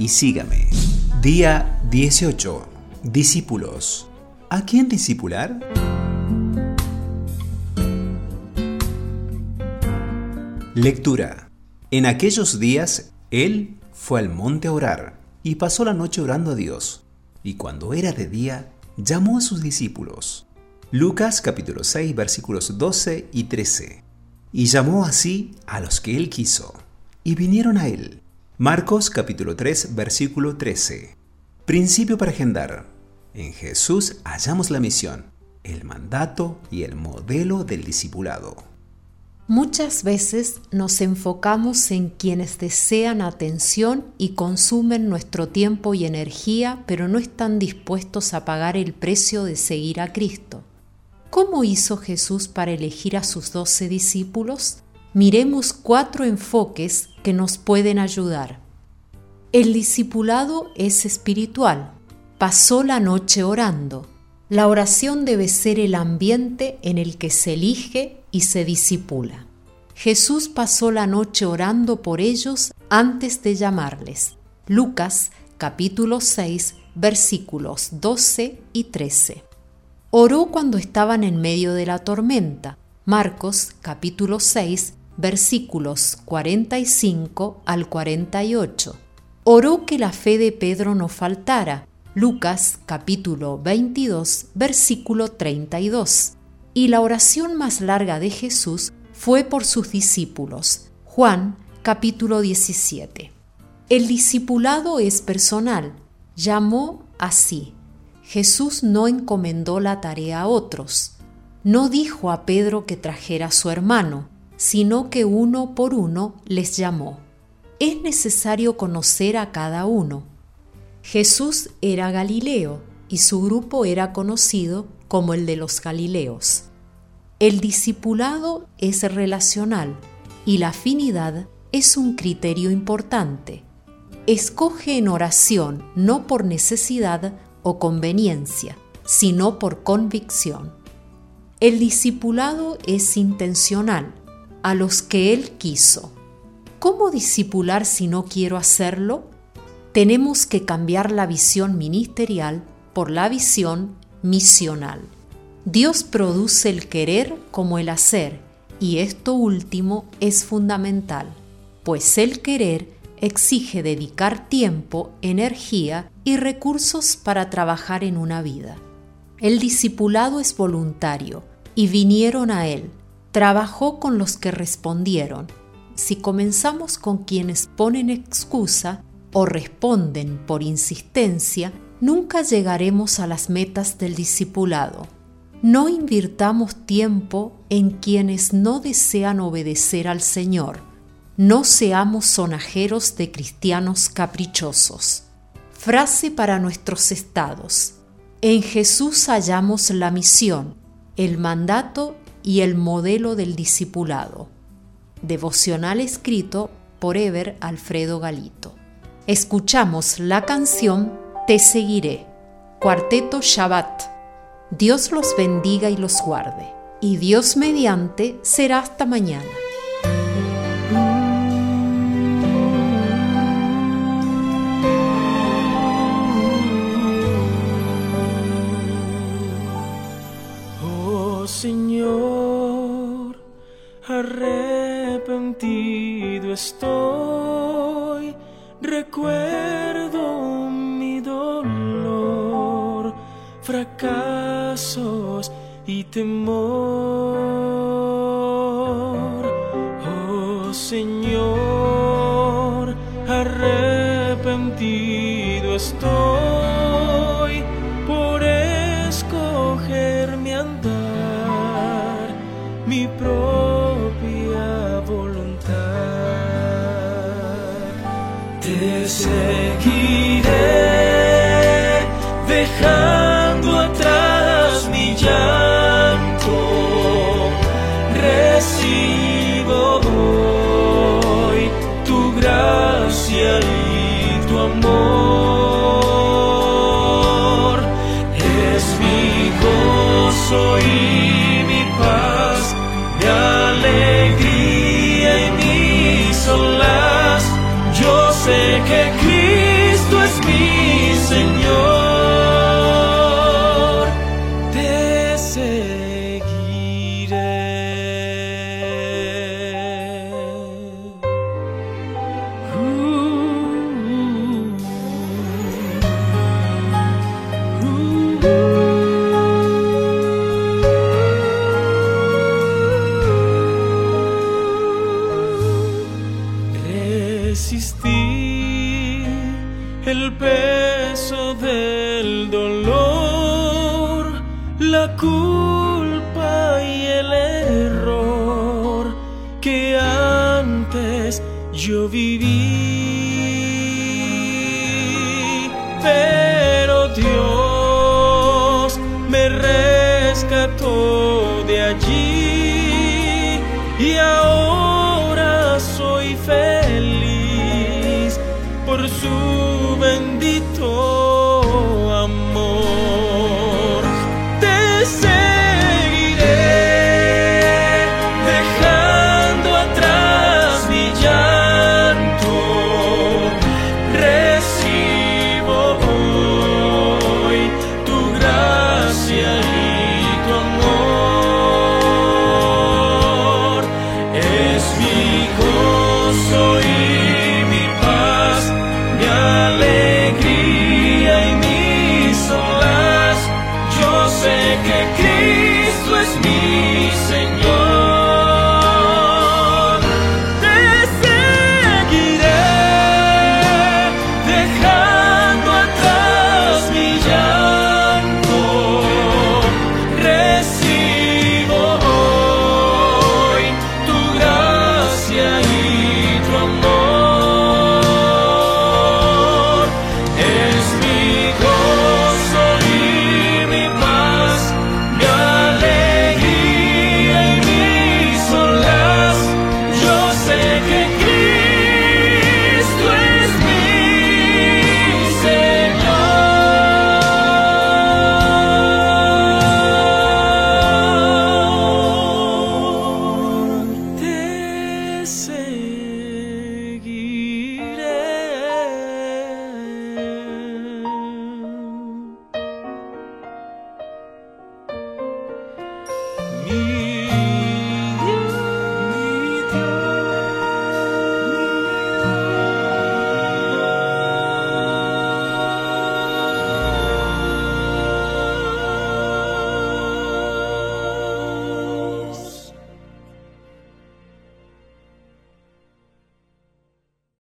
y sígame. Día 18. Discípulos. ¿A quién discipular? Lectura. En aquellos días, él fue al monte a orar y pasó la noche orando a Dios. Y cuando era de día, llamó a sus discípulos. Lucas capítulo 6 versículos 12 y 13. Y llamó así a los que él quiso, y vinieron a él. Marcos capítulo 3 versículo 13. Principio para agendar. En Jesús hallamos la misión, el mandato y el modelo del discipulado. Muchas veces nos enfocamos en quienes desean atención y consumen nuestro tiempo y energía, pero no están dispuestos a pagar el precio de seguir a Cristo. ¿Cómo hizo Jesús para elegir a sus doce discípulos? Miremos cuatro enfoques que nos pueden ayudar. El discipulado es espiritual. Pasó la noche orando. La oración debe ser el ambiente en el que se elige y se disipula. Jesús pasó la noche orando por ellos antes de llamarles. Lucas capítulo 6 versículos 12 y 13. Oró cuando estaban en medio de la tormenta. Marcos capítulo 6 versículos 45 al 48. Oró que la fe de Pedro no faltara. Lucas capítulo 22 versículo 32. Y la oración más larga de Jesús fue por sus discípulos. Juan capítulo 17. El discipulado es personal. Llamó así. Jesús no encomendó la tarea a otros. No dijo a Pedro que trajera a su hermano, sino que uno por uno les llamó. Es necesario conocer a cada uno. Jesús era Galileo y su grupo era conocido como el de los Galileos. El discipulado es relacional y la afinidad es un criterio importante. Escoge en oración no por necesidad o conveniencia, sino por convicción. El discipulado es intencional, a los que Él quiso. ¿Cómo discipular si no quiero hacerlo? Tenemos que cambiar la visión ministerial por la visión misional. Dios produce el querer como el hacer, y esto último es fundamental, pues el querer exige dedicar tiempo, energía y recursos para trabajar en una vida. El discipulado es voluntario y vinieron a él. Trabajó con los que respondieron. Si comenzamos con quienes ponen excusa o responden por insistencia, nunca llegaremos a las metas del discipulado. No invirtamos tiempo en quienes no desean obedecer al Señor no seamos sonajeros de cristianos caprichosos. Frase para nuestros estados. En Jesús hallamos la misión, el mandato y el modelo del discipulado. Devocional escrito por Ever Alfredo Galito. Escuchamos la canción Te seguiré. Cuarteto Shabbat. Dios los bendiga y los guarde. Y Dios mediante será hasta mañana. Fracasos y temor. Oh Señor, arrepentido estoy kick culpa y el error que antes yo viví. Pero Dios me rescató de allí y ahora